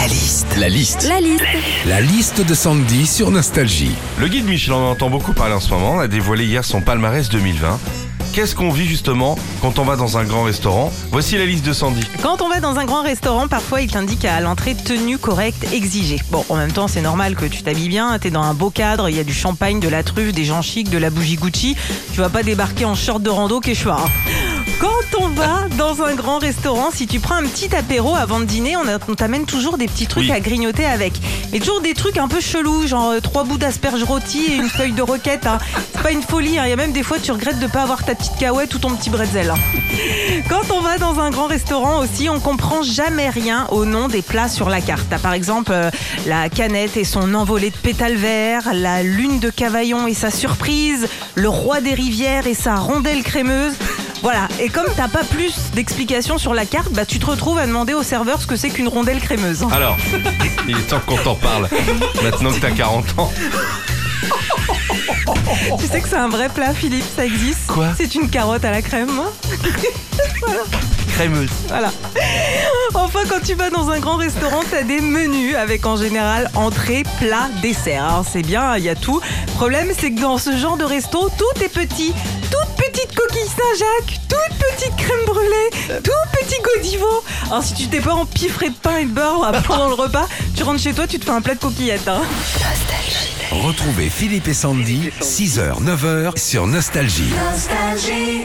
La liste. La liste. La liste. La liste de Sandy sur Nostalgie. Le guide Michelin, on en entend beaucoup parler en ce moment, a dévoilé hier son palmarès 2020. Qu'est-ce qu'on vit justement quand on va dans un grand restaurant? Voici la liste de Sandy. Quand on va dans un grand restaurant, parfois il t'indique à l'entrée tenue correcte exigée. Bon, en même temps, c'est normal que tu t'habilles bien, t'es dans un beau cadre, il y a du champagne, de la truffe, des gens chics, de la bougie Gucci. Tu vas pas débarquer en short de rando quechua. hein. Quand on va dans un grand restaurant, si tu prends un petit apéro avant de dîner, on, t'amène toujours des petits trucs Oui. à grignoter avec. Mais toujours des trucs un peu chelous, genre euh, trois bouts d'asperges rôties et une feuille de roquette. hein. C'est pas une folie, hein. il y a même des fois tu regrettes de pas avoir ta petite cahuète ou ton petit bretzel. hein. Quand on va dans un grand restaurant aussi, on comprend jamais rien au nom des plats sur la carte. T'as par exemple euh, la canette et son envolée de pétales verts, la lune de Cavaillon et sa surprise, le roi des rivières et sa rondelle crémeuse. Voilà, et comme t'as pas plus d'explications sur la carte, bah tu te retrouves à demander au serveur ce que c'est qu'une rondelle crémeuse. Alors, il est temps qu'on t'en parle. Maintenant que t'as 40 ans. Tu sais que c'est un vrai plat, Philippe, ça existe. Quoi C'est une carotte à la crème. Crémeuse. Voilà. Enfin, quand tu vas dans un grand restaurant, t'as des menus avec en général entrée, plat, dessert. Alors c'est bien, il y a tout. Problème, c'est que dans ce genre de resto, tout est petit. Petite coquille Saint-Jacques, toute petite crème brûlée, tout petit godiveau. Alors si tu t'es pas empiffré de pain et de beurre pendant le repas, tu rentres chez toi, tu te fais un plat de coquillettes. hein. Retrouvez Philippe et Sandy, 6h, 9h sur Nostalgie. Nostalgie.